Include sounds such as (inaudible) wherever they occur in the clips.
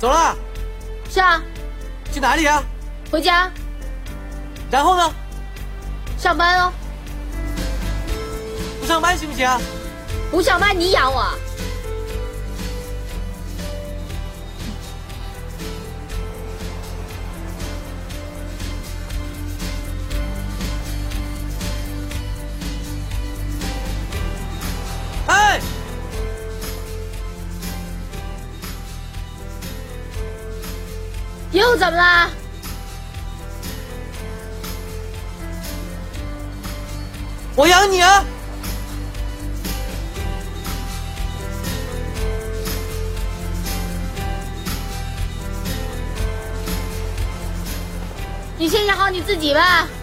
走了？是啊。去哪里啊？回家。然后呢？上班哦。不上班行不行啊？不上班你养我。你自己吧。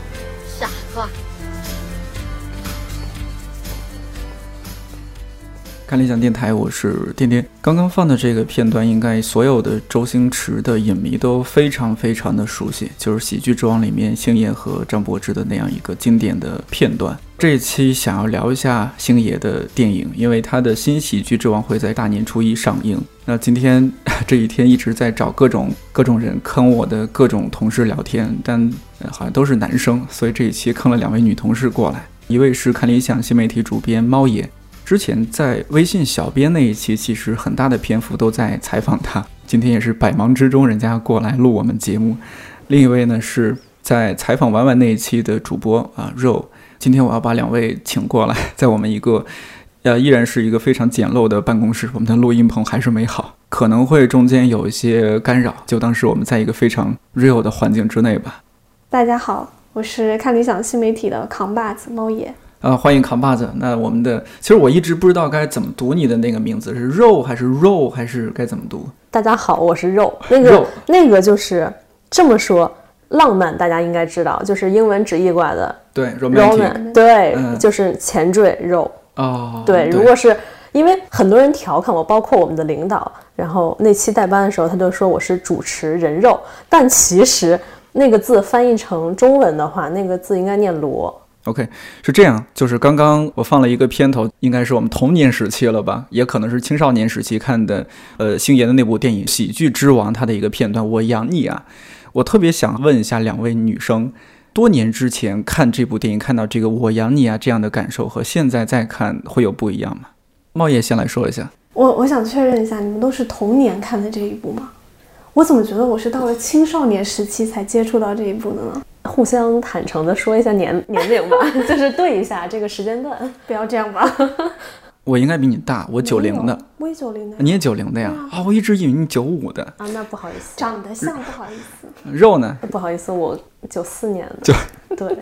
理想电台，我是颠颠。刚刚放的这个片段，应该所有的周星驰的影迷都非常非常的熟悉，就是《喜剧之王》里面星爷和张柏芝的那样一个经典的片段。这一期想要聊一下星爷的电影，因为他的新《喜剧之王》会在大年初一上映。那今天这一天一直在找各种各种人坑我的各种同事聊天，但好像都是男生，所以这一期坑了两位女同事过来，一位是看理想新媒体主编猫爷。之前在微信小编那一期，其实很大的篇幅都在采访他。今天也是百忙之中，人家过来录我们节目。另一位呢，是在采访婉婉那一期的主播啊肉。今天我要把两位请过来，在我们一个呃依然是一个非常简陋的办公室，我们的录音棚还是没好，可能会中间有一些干扰，就当是我们在一个非常 real 的环境之内吧。大家好，我是看理想新媒体的扛把子猫爷。啊，欢迎扛把子。那我们的其实我一直不知道该怎么读你的那个名字，是肉还是肉还是该怎么读？大家好，我是肉。那个那个就是这么说，浪漫大家应该知道，就是英文直译过来的。对，romantic。对，就是前缀肉。哦。对，如果是因为很多人调侃我，包括我们的领导，然后那期代班的时候，他就说我是主持人肉，但其实那个字翻译成中文的话，那个字应该念罗。OK，是这样，就是刚刚我放了一个片头，应该是我们童年时期了吧，也可能是青少年时期看的，呃，星爷的那部电影《喜剧之王》它的一个片段。我养你啊！我特别想问一下两位女生，多年之前看这部电影，看到这个“我养你啊”这样的感受，和现在再看会有不一样吗？茂业先来说一下。我我想确认一下，你们都是童年看的这一部吗？我怎么觉得我是到了青少年时期才接触到这一部的呢？互相坦诚的说一下年年龄吧，(laughs) 就是对一下这个时间段，不要这样吧。(laughs) 我应该比你大，我九零的，我也九零的，你也九零的呀？啊，我一直以为你九五的啊，那不好意思，长得像，不好意思。肉呢？不好意思，我九四年的，(laughs) 对。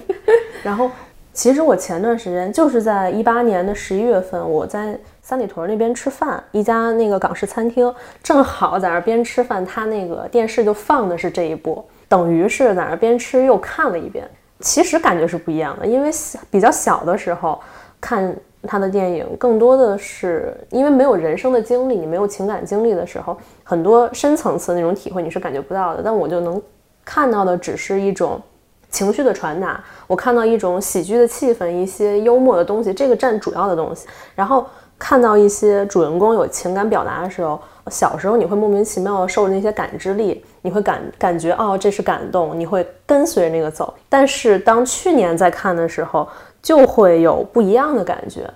然后，其实我前段时间就是在一八年的十一月份，我在三里屯那边吃饭，一家那个港式餐厅，正好在那边吃饭，他那个电视就放的是这一部。等于是在那边吃又看了一遍，其实感觉是不一样的。因为比较小的时候看他的电影，更多的是因为没有人生的经历，你没有情感经历的时候，很多深层次那种体会你是感觉不到的。但我就能看到的只是一种情绪的传达，我看到一种喜剧的气氛，一些幽默的东西，这个占主要的东西。然后看到一些主人公有情感表达的时候。小时候你会莫名其妙的受那些感知力，你会感感觉哦这是感动，你会跟随那个走。但是当去年在看的时候，就会有不一样的感觉。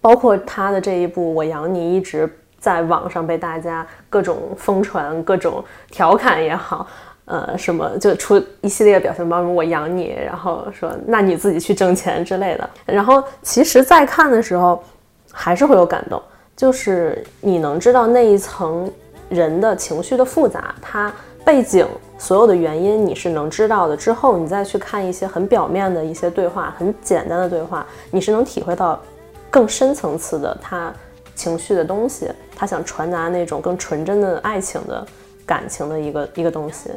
包括他的这一部《我养你》，一直在网上被大家各种疯传、各种调侃也好，(laughs) 呃，什么就出一系列表情包，我养你，然后说那你自己去挣钱之类的。然后其实，在看的时候，还是会有感动。就是你能知道那一层人的情绪的复杂，他背景所有的原因你是能知道的。之后你再去看一些很表面的一些对话，很简单的对话，你是能体会到更深层次的他情绪的东西，他想传达那种更纯真的爱情的感情的一个一个东西。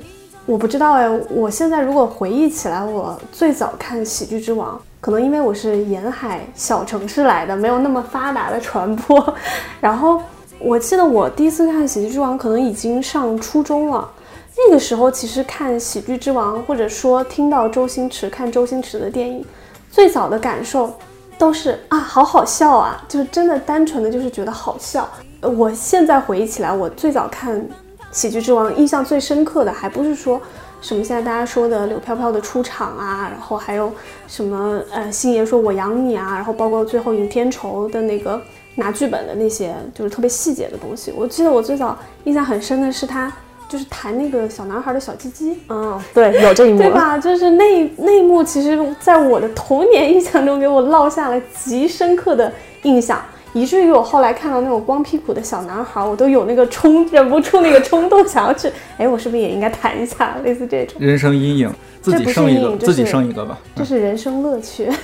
我不知道哎，我现在如果回忆起来，我最早看《喜剧之王》。可能因为我是沿海小城市来的，没有那么发达的传播。然后我记得我第一次看《喜剧之王》，可能已经上初中了。那个时候其实看《喜剧之王》，或者说听到周星驰看周星驰的电影，最早的感受都是啊，好好笑啊，就是真的单纯的就是觉得好笑。我现在回忆起来，我最早看喜剧之王印象最深刻的，还不是说什么现在大家说的柳飘飘的出场啊，然后还有什么呃星爷说我养你啊，然后包括最后尹天仇的那个拿剧本的那些，就是特别细节的东西。我记得我最早印象很深的是他就是弹那个小男孩的小鸡鸡，嗯，对，有这一幕，对吧？就是那那一幕，其实在我的童年印象中给我烙下了极深刻的印象。以至于我后来看到那种光屁股的小男孩，我都有那个冲，忍不住那个冲动，想要去，哎，我是不是也应该谈一下，类似这种人生阴影，自己生一个，自己生一个吧，这是人生乐趣。(laughs)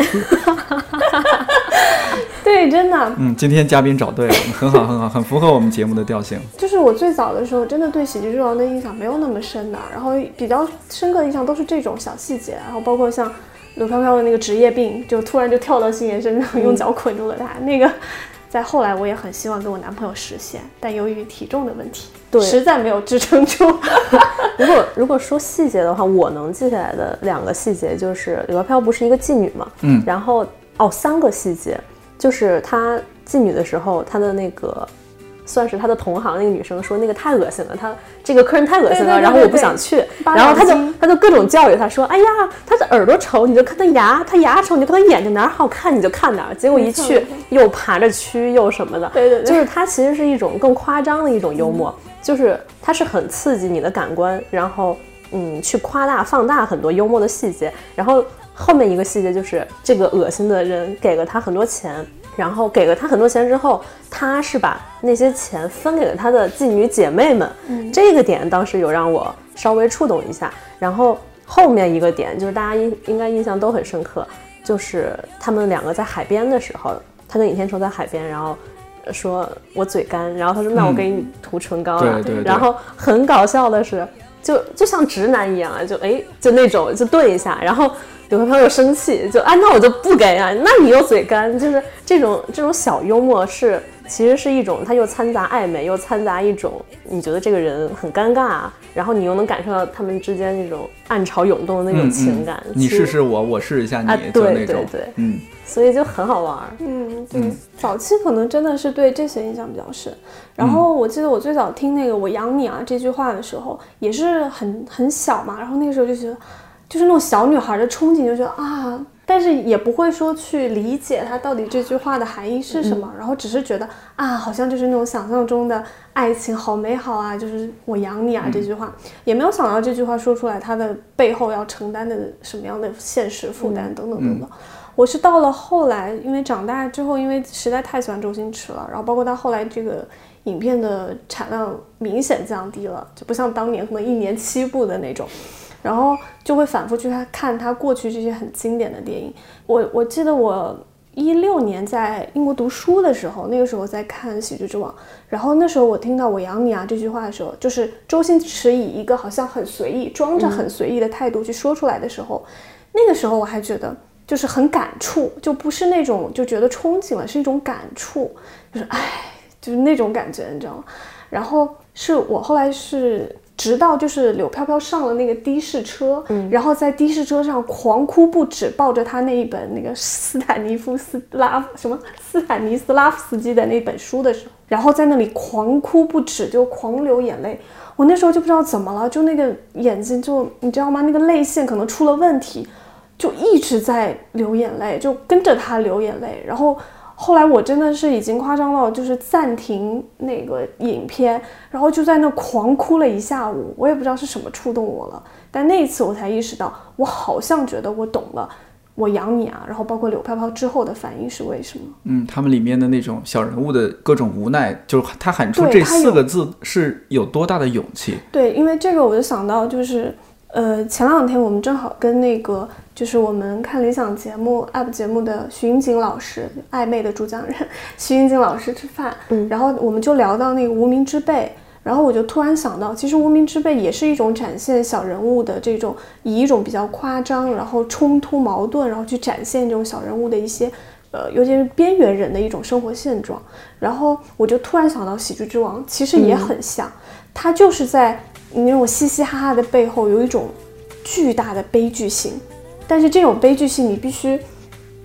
对，真的。嗯，今天嘉宾找对了，很好，很好，很符合我们节目的调性。就是我最早的时候，真的对喜剧之王的印象没有那么深的，然后比较深刻的印象都是这种小细节，然后包括像刘飘飘的那个职业病，就突然就跳到星爷身上，用脚捆住了他那个。在后来，我也很希望跟我男朋友实现，但由于体重的问题，对，实在没有支撑住。(laughs) 如果如果说细节的话，我能记下来的两个细节就是刘飘不是一个妓女嘛，嗯，然后哦，三个细节就是她妓女的时候，她的那个。算是他的同行那个女生说那个太恶心了，他这个客人太恶心了，然后我不想去，然后他就他就各种教育他说，哎呀，他的耳朵丑你就看他牙，他牙丑你就看他眼睛哪儿好看你就看哪儿，结果一去又爬着蛆又什么的，对对对，就是他其实是一种更夸张的一种幽默，就是他是很刺激你的感官，然后嗯去夸大放大很多幽默的细节，然后后面一个细节就是这个恶心的人给了他很多钱。然后给了他很多钱之后，他是把那些钱分给了他的妓女姐妹们。嗯，这个点当时有让我稍微触动一下。然后后面一个点就是大家应应该印象都很深刻，就是他们两个在海边的时候，他跟尹天仇在海边，然后说我嘴干，然后他说那我给你涂唇膏了。对对。然后很搞笑的是，就就像直男一样啊，就哎就那种就对一下，然后。刘飘飘又生气，就啊，那我就不给啊，那你又嘴干，就是这种这种小幽默是，其实是一种，它又掺杂暧昧，又掺杂一种你觉得这个人很尴尬，然后你又能感受到他们之间那种暗潮涌动的那种情感。你试试我，我试一下你，对对对，嗯，所以就很好玩。嗯，对，早期可能真的是对这些印象比较深。然后我记得我最早听那个“我养你啊”这句话的时候，也是很很小嘛，然后那个时候就觉得。就是那种小女孩的憧憬，就觉得啊，但是也不会说去理解她到底这句话的含义是什么，然后只是觉得啊，好像就是那种想象中的爱情好美好啊，就是我养你啊这句话，也没有想到这句话说出来，它的背后要承担的什么样的现实负担等等等等。我是到了后来，因为长大之后，因为实在太喜欢周星驰了，然后包括他后来这个影片的产量明显降低了，就不像当年可能一年七部的那种。然后就会反复去看他过去这些很经典的电影。我我记得我一六年在英国读书的时候，那个时候在看《喜剧之王》，然后那时候我听到“我养你啊”这句话的时候，就是周星驰以一个好像很随意、装着很随意的态度去说出来的时候，那个时候我还觉得就是很感触，就不是那种就觉得憧憬了，是一种感触，就是哎，就是那种感觉，你知道吗？然后是我后来是。直到就是柳飘飘上了那个的士车，嗯，然后在的士车上狂哭不止，抱着他那一本那个斯坦尼夫斯拉什么斯坦尼斯拉夫斯基的那本书的时候，然后在那里狂哭不止，就狂流眼泪。我那时候就不知道怎么了，就那个眼睛就你知道吗？那个泪腺可能出了问题，就一直在流眼泪，就跟着他流眼泪，然后。后来我真的是已经夸张到，就是暂停那个影片，然后就在那狂哭了一下午。我也不知道是什么触动我了，但那一次我才意识到，我好像觉得我懂了，我养你啊。然后包括柳飘飘之后的反应是为什么？嗯，他们里面的那种小人物的各种无奈，就是他喊出这四个字是有多大的勇气？对，因为这个我就想到就是。呃，前两天我们正好跟那个就是我们看理想节目 UP 节目的徐云锦老师，暧昧的主讲人徐云锦老师吃饭，嗯，然后我们就聊到那个无名之辈，然后我就突然想到，其实无名之辈也是一种展现小人物的这种，以一种比较夸张，然后冲突矛盾，然后去展现这种小人物的一些，呃，尤其是边缘人的一种生活现状。然后我就突然想到喜剧之王其实也很像，他就是在。你那种嘻嘻哈哈的背后有一种巨大的悲剧性，但是这种悲剧性你必须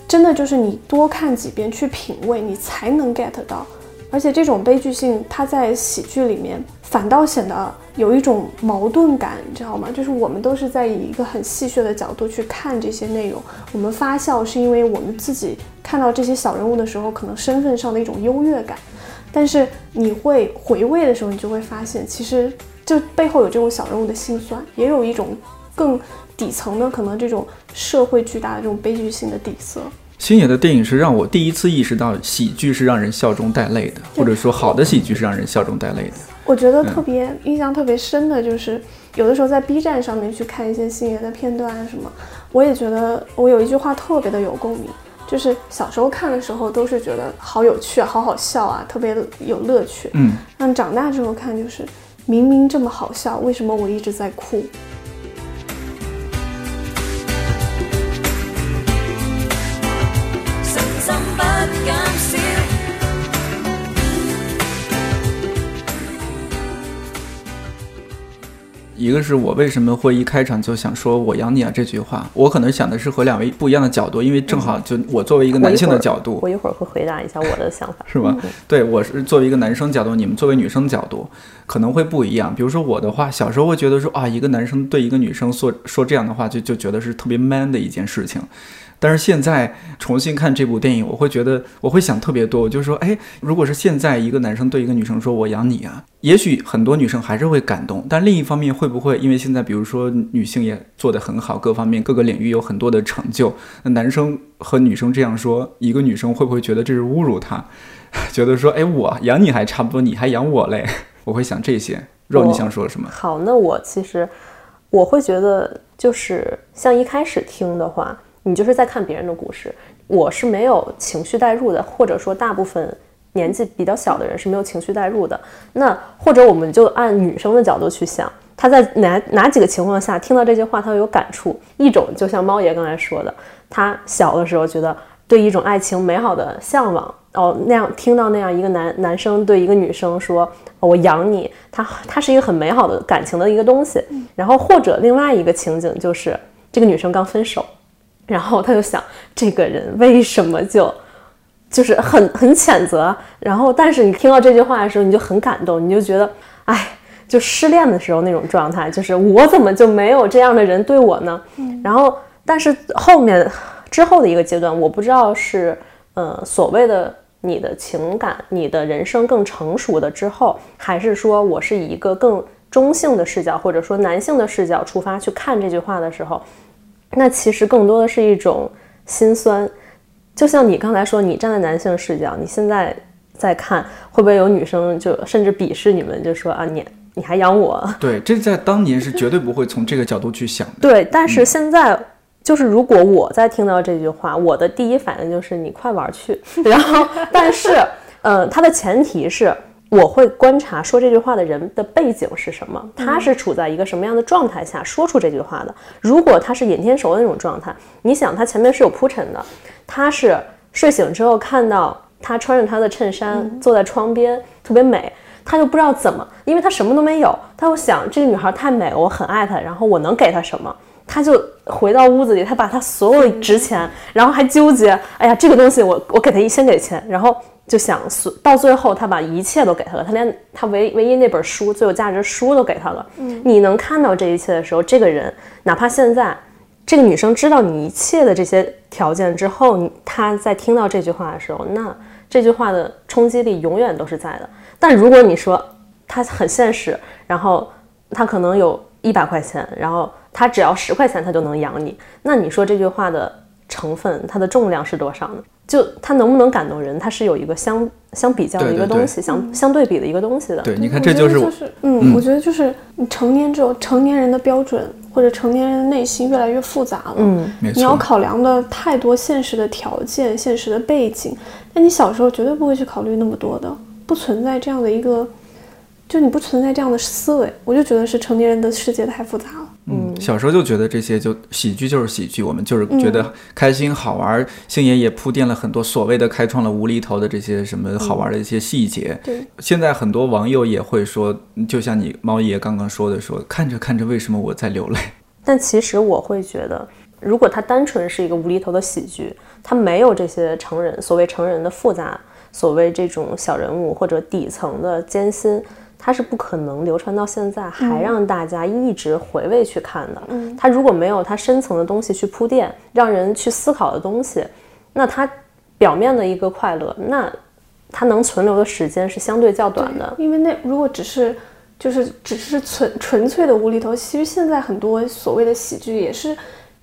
真的就是你多看几遍去品味，你才能 get 到而且这种悲剧性，它在喜剧里面反倒显得有一种矛盾感，你知道吗？就是我们都是在以一个很戏谑的角度去看这些内容，我们发笑是因为我们自己看到这些小人物的时候，可能身份上的一种优越感。但是你会回味的时候，你就会发现，其实这背后有这种小人物的心酸，也有一种更底层的可能这种社会巨大的这种悲剧性的底色。星爷的电影是让我第一次意识到，喜剧是让人笑中带泪的，或者说好的喜剧是让人笑中带泪的。我觉得特别印象特别深的就是，有的时候在 B 站上面去看一些星爷的片段什么，我也觉得我有一句话特别的有共鸣，就是小时候看的时候都是觉得好有趣、好好笑啊，特别有乐趣。嗯，但长大之后看就是明明这么好笑，为什么我一直在哭？一个是我为什么会一开场就想说“我养你啊”这句话，我可能想的是和两位不一样的角度，因为正好就我作为一个男性的角度，我一会儿会回答一下我的想法，(laughs) 是吧？对，我是作为一个男生角度，你们作为女生角度可能会不一样。比如说我的话，小时候会觉得说啊，一个男生对一个女生说说这样的话，就就觉得是特别 man 的一件事情。但是现在重新看这部电影，我会觉得我会想特别多。我就说，哎，如果是现在一个男生对一个女生说“我养你啊”，也许很多女生还是会感动。但另一方面，会不会因为现在比如说女性也做得很好，各方面各个领域有很多的成就，那男生和女生这样说，一个女生会不会觉得这是侮辱她？(laughs) 觉得说，哎，我养你还差不多，你还养我嘞？我会想这些。肉，你想说什么？好，那我其实我会觉得，就是像一开始听的话。你就是在看别人的故事，我是没有情绪代入的，或者说大部分年纪比较小的人是没有情绪代入的。那或者我们就按女生的角度去想，她在哪哪几个情况下听到这些话，她会有感触？一种就像猫爷刚才说的，她小的时候觉得对一种爱情美好的向往，哦，那样听到那样一个男男生对一个女生说“我养你”，他他是一个很美好的感情的一个东西。然后或者另外一个情景就是这个女生刚分手。然后他就想，这个人为什么就，就是很很谴责。然后，但是你听到这句话的时候，你就很感动，你就觉得，哎，就失恋的时候那种状态，就是我怎么就没有这样的人对我呢？然后，但是后面之后的一个阶段，我不知道是，呃，所谓的你的情感、你的人生更成熟的之后，还是说我是以一个更中性的视角，或者说男性的视角出发去看这句话的时候。那其实更多的是一种心酸，就像你刚才说，你站在男性视角，你现在在看，会不会有女生就甚至鄙视你们，就说啊，你你还养我？对，这在当年是绝对不会从这个角度去想的。对，但是现在就是如果我在听到这句话，我的第一反应就是你快玩去。(laughs) 然后，但是，呃，它的前提是。我会观察说这句话的人的背景是什么，他是处在一个什么样的状态下说出这句话的。如果他是眼天熟的那种状态，你想他前面是有铺陈的，他是睡醒之后看到他穿着他的衬衫坐在窗边特别美，他就不知道怎么，因为他什么都没有，他又想这个女孩太美，我很爱她，然后我能给她什么？他就回到屋子里，他把他所有值钱，然后还纠结，哎呀，这个东西我我给他一先给钱，然后。就想到最后，他把一切都给他了，他连他唯唯一那本书最有价值的书都给他了。嗯，你能看到这一切的时候，这个人哪怕现在这个女生知道你一切的这些条件之后，你他在听到这句话的时候，那这句话的冲击力永远都是在的。但如果你说他很现实，然后他可能有一百块钱，然后他只要十块钱他就能养你，那你说这句话的成分，它的重量是多少呢？就它能不能感动人，它是有一个相相比较的一个东西，相相对比的一个东西的。对，你看这就是，嗯，我觉得就是你成年之后，成年人的标准或者成年人的内心越来越复杂了。嗯，没错。你要考量的太多现实的条件、现实的背景，那你小时候绝对不会去考虑那么多的，不存在这样的一个。就你不存在这样的思维，我就觉得是成年人的世界太复杂了。嗯，小时候就觉得这些就喜剧就是喜剧，我们就是觉得开心好玩。星爷也铺垫了很多所谓的开创了无厘头的这些什么好玩的一些细节。对，现在很多网友也会说，就像你猫爷刚刚说的，说看着看着为什么我在流泪？(laughs) 但其实我会觉得，如果它单纯是一个无厘头的喜剧，它没有这些成人所谓成人的复杂。所谓这种小人物或者底层的艰辛，它是不可能流传到现在还让大家一直回味去看的。嗯，它如果没有它深层的东西去铺垫，让人去思考的东西，那它表面的一个快乐，那它能存留的时间是相对较短的。因为那如果只是就是只是纯纯粹的无厘头，其实现在很多所谓的喜剧也是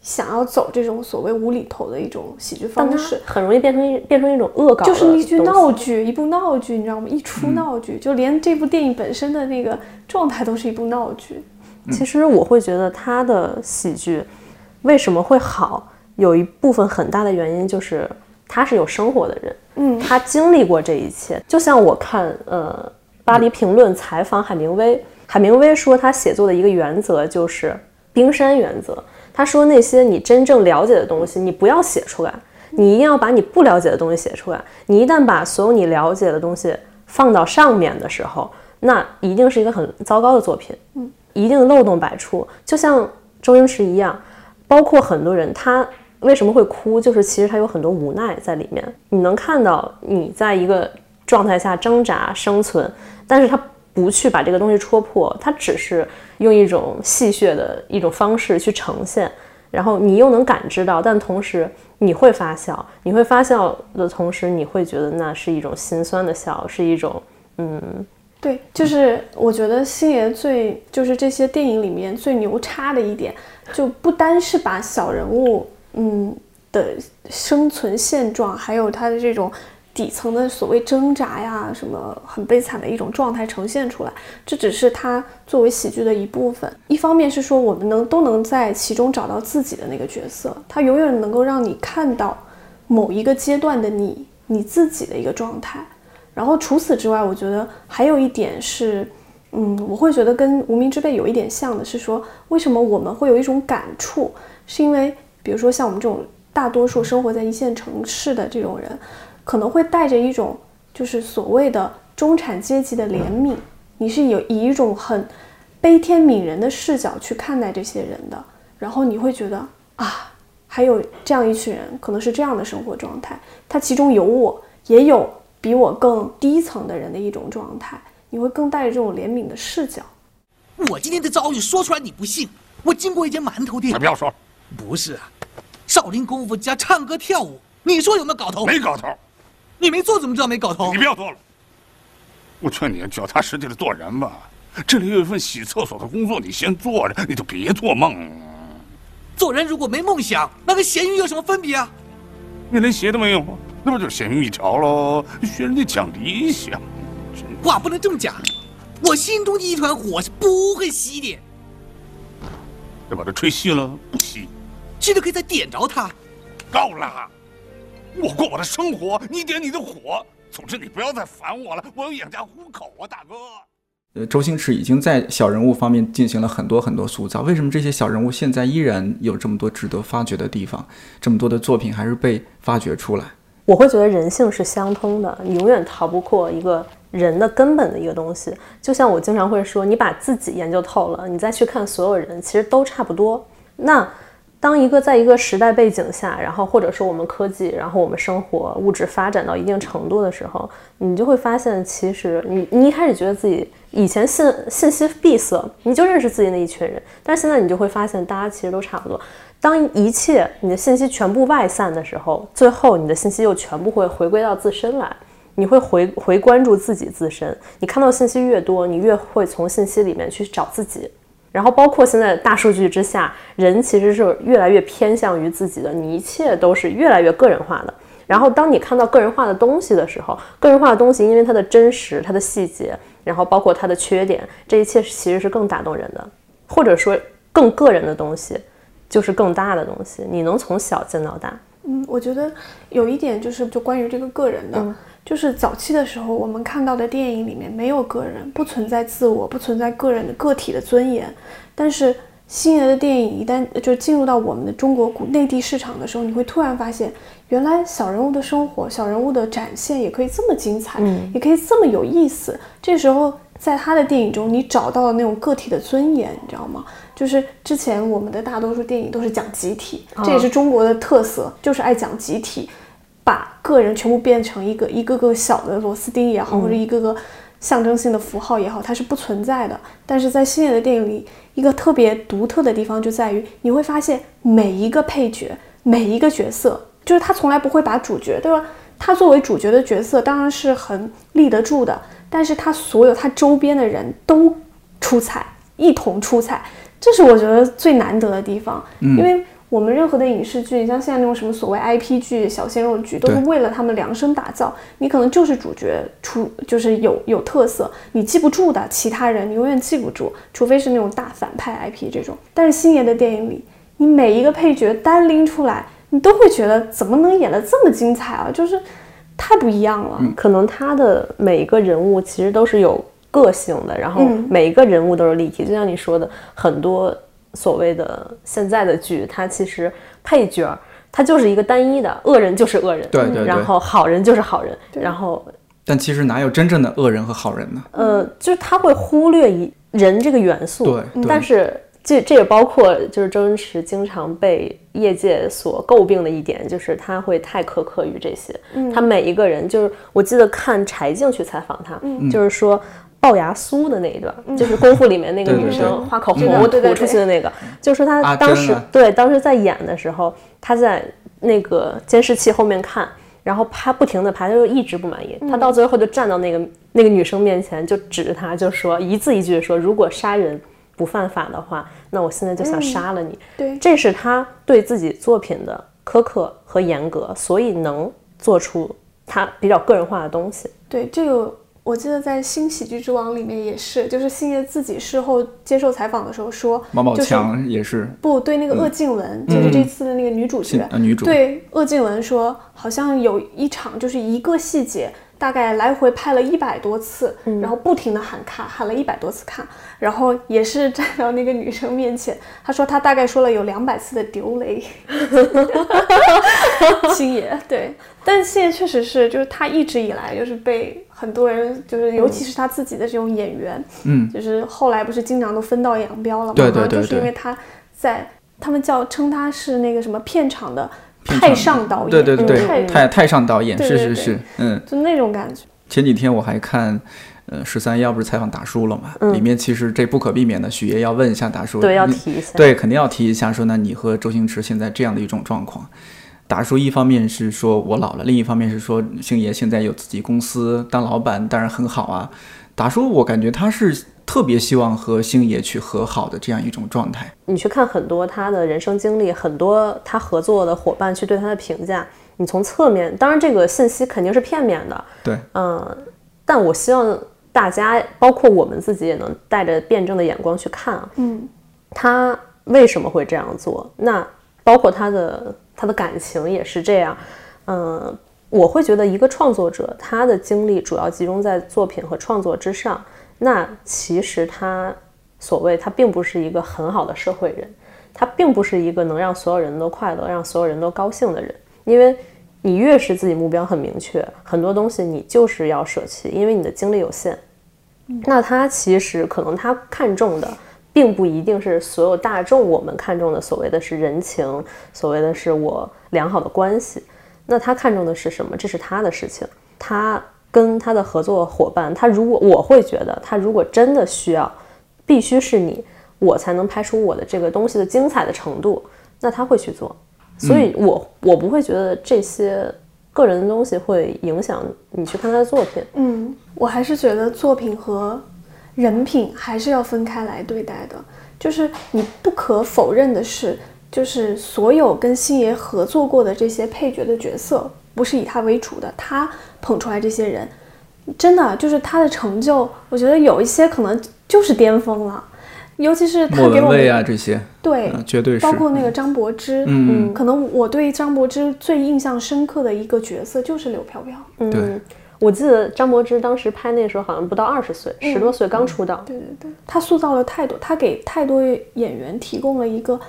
想要走这种所谓无厘头的一种喜剧方式，很容易变成一变成一种恶搞，就是一句闹剧，一部闹剧，你知道吗？一出闹剧，就连这部电影本身的那个状态都是一部闹剧。其实我会觉得他的喜剧为什么会好，有一部分很大的原因就是他是有生活的人，嗯，他经历过这一切。就像我看呃《巴黎评论》采访海明威，海明威说他写作的一个原则就是冰山原则。他说那些你真正了解的东西，你不要写出来，你一定要把你不了解的东西写出来。你一旦把所有你了解的东西放到上面的时候，那一定是一个很糟糕的作品，嗯，一定漏洞百出。就像周星驰一样，包括很多人，他为什么会哭，就是其实他有很多无奈在里面。你能看到你在一个状态下挣扎生存，但是他不去把这个东西戳破，他只是用一种戏谑的一种方式去呈现，然后你又能感知到，但同时你会发笑，你会发笑的同时，你会觉得那是一种心酸的笑，是一种嗯。对，就是我觉得星爷最就是这些电影里面最牛叉的一点，就不单是把小人物嗯的生存现状，还有他的这种底层的所谓挣扎呀，什么很悲惨的一种状态呈现出来，这只是他作为喜剧的一部分。一方面是说我们能都能在其中找到自己的那个角色，他永远能够让你看到某一个阶段的你你自己的一个状态。然后除此之外，我觉得还有一点是，嗯，我会觉得跟《无名之辈》有一点像的是说，为什么我们会有一种感触，是因为比如说像我们这种大多数生活在一线城市的这种人，可能会带着一种就是所谓的中产阶级的怜悯，你是有以一种很悲天悯人的视角去看待这些人的，然后你会觉得啊，还有这样一群人，可能是这样的生活状态，他其中有我，也有。比我更低层的人的一种状态，你会更带着这种怜悯的视角。我今天的遭遇说出来你不信。我经过一间馒头店，不要说，不是啊，少林功夫加唱歌跳舞，你说有没有搞头？没搞头。你没做怎么知道没搞头？你不要做了。我劝你脚踏实地的做人吧。这里有一份洗厕所的工作，你先做着，你就别做梦。做人如果没梦想，那跟咸鱼有什么分别啊？你连鞋都没有吗？那不就是咸鱼一条喽？学人家讲理想，话不能这么讲。我心中的一团火是不会熄的。要把它吹熄了，不熄。熄了可以再点着它。够了，我过我的生活，你点你的火。总之，你不要再烦我了，我要养家糊口啊，大哥。呃，周星驰已经在小人物方面进行了很多很多塑造。为什么这些小人物现在依然有这么多值得发掘的地方？这么多的作品还是被发掘出来？我会觉得人性是相通的，你永远逃不过一个人的根本的一个东西。就像我经常会说，你把自己研究透了，你再去看所有人，其实都差不多。那当一个在一个时代背景下，然后或者说我们科技，然后我们生活物质发展到一定程度的时候，你就会发现，其实你你一开始觉得自己以前信信息闭塞，你就认识自己那一群人，但是现在你就会发现，大家其实都差不多。当一切你的信息全部外散的时候，最后你的信息又全部会回归到自身来，你会回回关注自己自身。你看到信息越多，你越会从信息里面去找自己。然后包括现在大数据之下，人其实是越来越偏向于自己的，你一切都是越来越个人化的。然后当你看到个人化的东西的时候，个人化的东西因为它的真实、它的细节，然后包括它的缺点，这一切其实是更打动人的，或者说更个人的东西。就是更大的东西，你能从小见到大。嗯，我觉得有一点就是，就关于这个个人的，就是早期的时候我们看到的电影里面没有个人，不存在自我，不存在个人的个体的尊严。但是星爷的电影一旦就进入到我们的中国古内地市场的时候，你会突然发现，原来小人物的生活、小人物的展现也可以这么精彩，也可以这么有意思。这时候在他的电影中，你找到了那种个体的尊严，你知道吗？就是之前我们的大多数电影都是讲集体，这也是中国的特色，就是爱讲集体，把个人全部变成一个一个个小的螺丝钉也好，或者一个个象征性的符号也好，它是不存在的。但是在星爷的电影里，一个特别独特的地方就在于，你会发现每一个配角、每一个角色，就是他从来不会把主角，对吧？他作为主角的角色当然是很立得住的，但是他所有他周边的人都出彩，一同出彩，这是我觉得最难得的地方。因为我们任何的影视剧，你像现在那种什么所谓 IP 剧、小鲜肉剧，都是为了他们量身打造。你可能就是主角出，就是有有特色，你记不住的，其他人你永远记不住，除非是那种大反派 IP 这种。但是星爷的电影里，你每一个配角单拎出来，你都会觉得怎么能演得这么精彩啊？就是太不一样了。可能他的每一个人物其实都是有个性的，然后嗯每一个人物都是立体。就像你说的，很多所谓的现在的剧，它其实配角儿他就是一个单一的，恶人就是恶人，对对对然后好人就是好人，然后但其实哪有真正的恶人和好人呢？呃，就是他会忽略一人这个元素，对对但是这这也包括就是周星驰经常被业界所诟病的一点，就是他会太苛刻于这些。他每一个人，就是我记得看柴静去采访他，就是说。龅牙酥的那一段，就是功夫里面那个 (laughs) 女生画口红涂出去的那个，就是说他当时啊对当时在演的时候，她在那个监视器后面看，然后拍不停的拍，她就一直不满意。她到最后就站到那个那个女生面前，就指着她就说一字一句地说：“如果杀人不犯法的话，那我现在就想杀了你。对这是他对自己作品的苛刻和严格，所以能做出他比较个人化的东西。对，这个我记得在《新喜剧之王》里面也是，就是星爷自己事后接受采访的时候说，毛宝就是强也是不对那个鄂静文，就是这次的那个女主角，呃女主，对鄂靖文说，好像有一场就是一个细节，大概来回拍了一百多次，然后不停的喊卡，喊了一百多次卡，然后也是站到那个女生面前，他说他大概说了有两百次的丢雷。(laughs) 星爷对，但星爷确实是，就是他一直以来就是被很多人，就是尤其是他自己的这种演员，嗯，就是后来不是经常都分道扬镳了嘛，对对对就是因为他在他们叫称他是那个什么片场的太上导演，对对对太对，太太上导演是是是，嗯，就那种感觉。前几天我还看，呃，十三幺不是采访达叔了嘛？里面其实这不可避免的，许爷要问一下达叔，对，要提一下。对，肯定要提一下，说那你和周星驰现在这样的一种状况，达叔一方面是说我老了，另一方面是说星爷现在有自己公司当老板，当然很好啊。达叔，我感觉他是特别希望和星爷去和好的这样一种状态。你去看很多他的人生经历，很多他合作的伙伴去对他的评价，你从侧面，当然这个信息肯定是片面的，对，嗯，但我希望大家，包括我们自己，也能带着辩证的眼光去看啊，嗯，他为什么会这样做？那包括他的他的感情也是这样，嗯，我会觉得一个创作者，他的精力主要集中在作品和创作之上，那其实他所谓他并不是一个很好的社会人，他并不是一个能让所有人都快乐、让所有人都高兴的人，因为你越是自己目标很明确，很多东西你就是要舍弃，因为你的精力有限。那他其实可能他看重的，并不一定是所有大众我们看重的所谓的是人情，所谓的是我良好的关系。那他看重的是什么？这是他的事情。他跟他的合作伙伴，他如果我会觉得，他如果真的需要，必须是你，我才能拍出我的这个东西的精彩的程度，那他会去做。所以我我不会觉得这些个人的东西会影响你去看他的作品。嗯，我还是觉得作品和人品还是要分开来对待的。就是你不可否认的是，就是所有跟星爷合作过的这些配角的角色，不是以他为主的，他捧出来这些人，真的就是他的成就，我觉得有一些可能就是巅峰了。尤其是他给我们啊这些，对，嗯绝对是。包括那个张柏芝，嗯。可能我对张柏芝最印象深刻的一个角色就是柳飘飘。对。嗯，我记得张柏芝当时拍那时候好像不到二十岁，十多岁刚出道。对对对，他塑造了太多，他给太多演员提供了一个，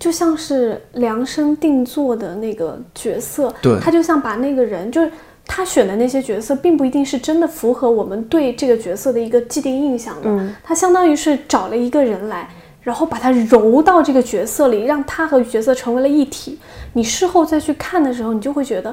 就像是量身定做的那个角色。对。他就像把那个人，就是他选的那些角色，并不一定是真的符合我们对这个角色的一个既定印象的。嗯他相当于是找了一个人来。然后把他揉到这个角色里，让他和角色成为了一体。你事后再去看的时候，你就会觉得，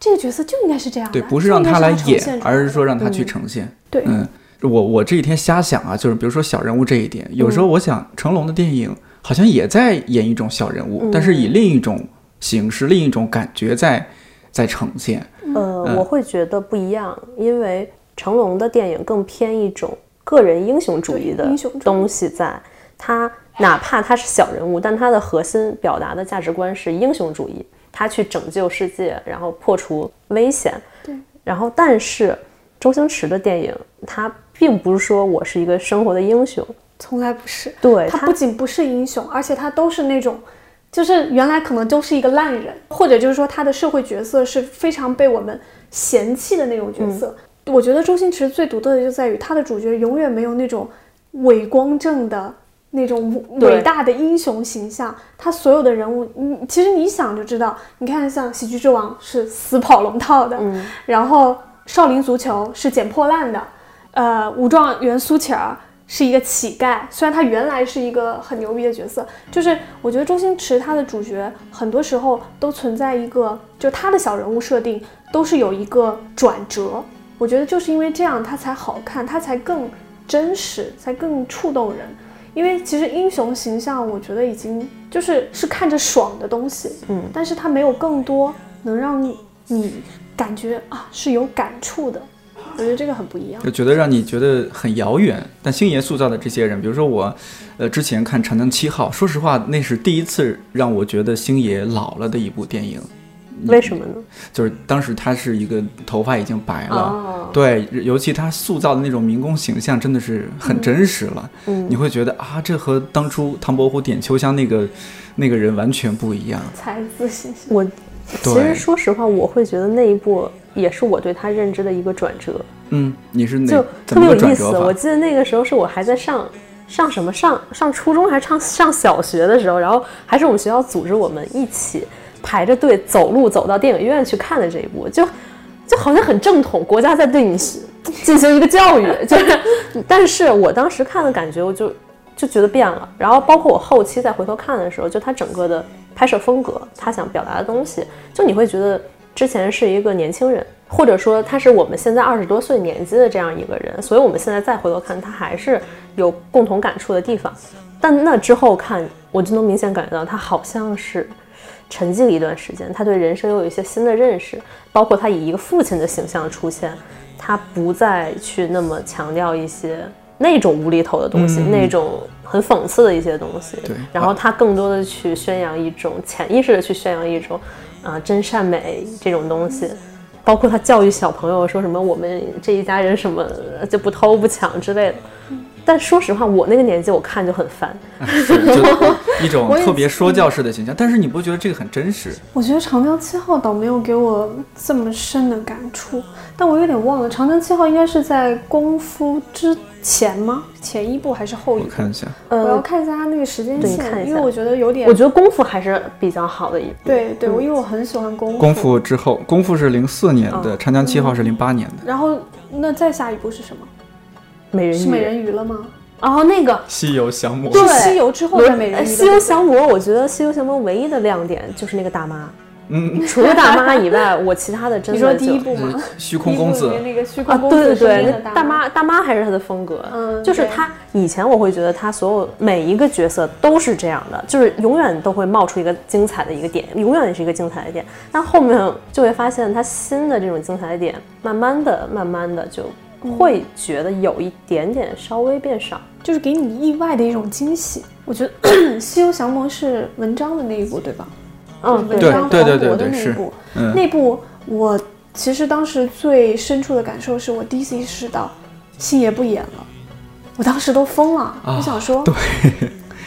这个角色就应该是这样的，对，不是让他来演，而是说让他去嗯呈现。对，嗯，我我这几天瞎想啊，就是比如说小人物这一点，有时候我想成龙的电影好像也在演一种小人物，嗯但是以另一种形式、另一种感觉在在呈现。呃，嗯我会觉得不一样，因为成龙的电影更偏一种个人英雄主义的东西在，他哪怕他是小人物，但他的核心表达的价值观是英雄主义，他去拯救世界，然后破除危险。对，然后但是周星驰的电影，他并不是说我是一个生活的英雄，从来不是。对他不仅不是英雄，而且他都是那种，就是原来可能都是一个烂人，或者就是说他的社会角色是非常被我们嫌弃的那种角色。我觉得周星驰最独特的就在于他的主角永远没有那种伟光正的。那种伟大的英雄形象，他所有的人物，你其实你想就知道。你看，像《喜剧之王》是死跑龙套的，嗯然后《少林足球》是捡破烂的，呃，武状元苏乞儿是一个乞丐，虽然他原来是一个很牛逼的角色，就是我觉得周星驰他的主角很多时候都存在一个，就他的小人物设定都是有一个转折，我觉得就是因为这样他才好看，他才更真实，才更触动人。因为其实英雄形象，我觉得已经就是是看着爽的东西，嗯，但是他没有更多能让你感觉啊是有感触的，我觉得这个很不一样。就觉得让你觉得很遥远。但星爷塑造的这些人，比如说我，呃，之前看《长江七号》，说实话，那是第一次让我觉得星爷老了的一部电影。为什么呢？就是当时他是一个头发已经白了，哦，对，尤其他塑造的那种民工形象真的是很真实了。嗯你会觉得啊，这和当初唐伯虎点秋香那个那个人完全不一样。才自信心。我其实说实话，我会觉得那一部也是我对他认知的一个转折。嗯，你是哪就特别有意思。我记得那个时候是我还在上上什么上上初中还是上上小学的时候，然后还是我们学校组织我们一起排着队走路走到电影院去看的这一部，就就好像很正统，国家在对你进行一个教育，就是，但是我当时看的感觉，我就就觉得变了。然后包括我后期再回头看的时候，就他整个的拍摄风格，他想表达的东西，就你会觉得之前是一个年轻人，或者说他是我们现在二十多岁年纪的这样一个人，所以我们现在再回头看，他还是有共同感触的地方。但那之后看，我就能明显感觉到他好像是沉寂了一段时间，他对人生又有一些新的认识，包括他以一个父亲的形象出现，他不再去那么强调一些那种无厘头的东西，嗯那种很讽刺的一些东西。对然后他更多的去宣扬一种潜意识的去宣扬一种啊、真善美这种东西。包括他教育小朋友说什么我们这一家人什么就不偷不抢之类的，但说实话，我那个年纪我看就很烦。是就一种 (laughs) 特别说教式的形象，但是你不觉得这个很真实？我觉得《长江七号》倒没有给我这么深的感触，但我有点忘了，《长江七号》应该是在《功夫》之前吗？前一部还是后一部？我看一下，我要呃，看一下它那个时间对你看线，一下因为我觉得有点，我觉得功夫还是比较好的一部。对对，我因为我很喜欢功夫。功夫之后，功夫是零四年的，哦长江七号是零八年的。然后那再下一部是什么？美人鱼。是美人鱼了吗？哦，那个西游降魔，对是西游之后的美人鱼西游降魔，我觉得西游降魔唯一的亮点就是那个大妈，嗯，除了大妈以外，我其他的真你的就说第一部吗？虚空公子对对对，大妈大妈还是她的风格，嗯就是她以前我会觉得她所有每一个角色都是这样的，就是永远都会冒出一个精彩的一个点，永远是一个精彩的点，但后面就会发现她新的这种精彩的点，慢慢的慢慢的就会觉得有一点点稍微变少。就是给你意外的一种惊喜。我觉得 (coughs)《西游降魔》是文章的那一部，对吧？嗯，文对章对对黄渤的对对是那一部，嗯，那部我其实当时最深处的感受是我第一次意识到星爷不演了，我当时都疯了，啊我想说，对，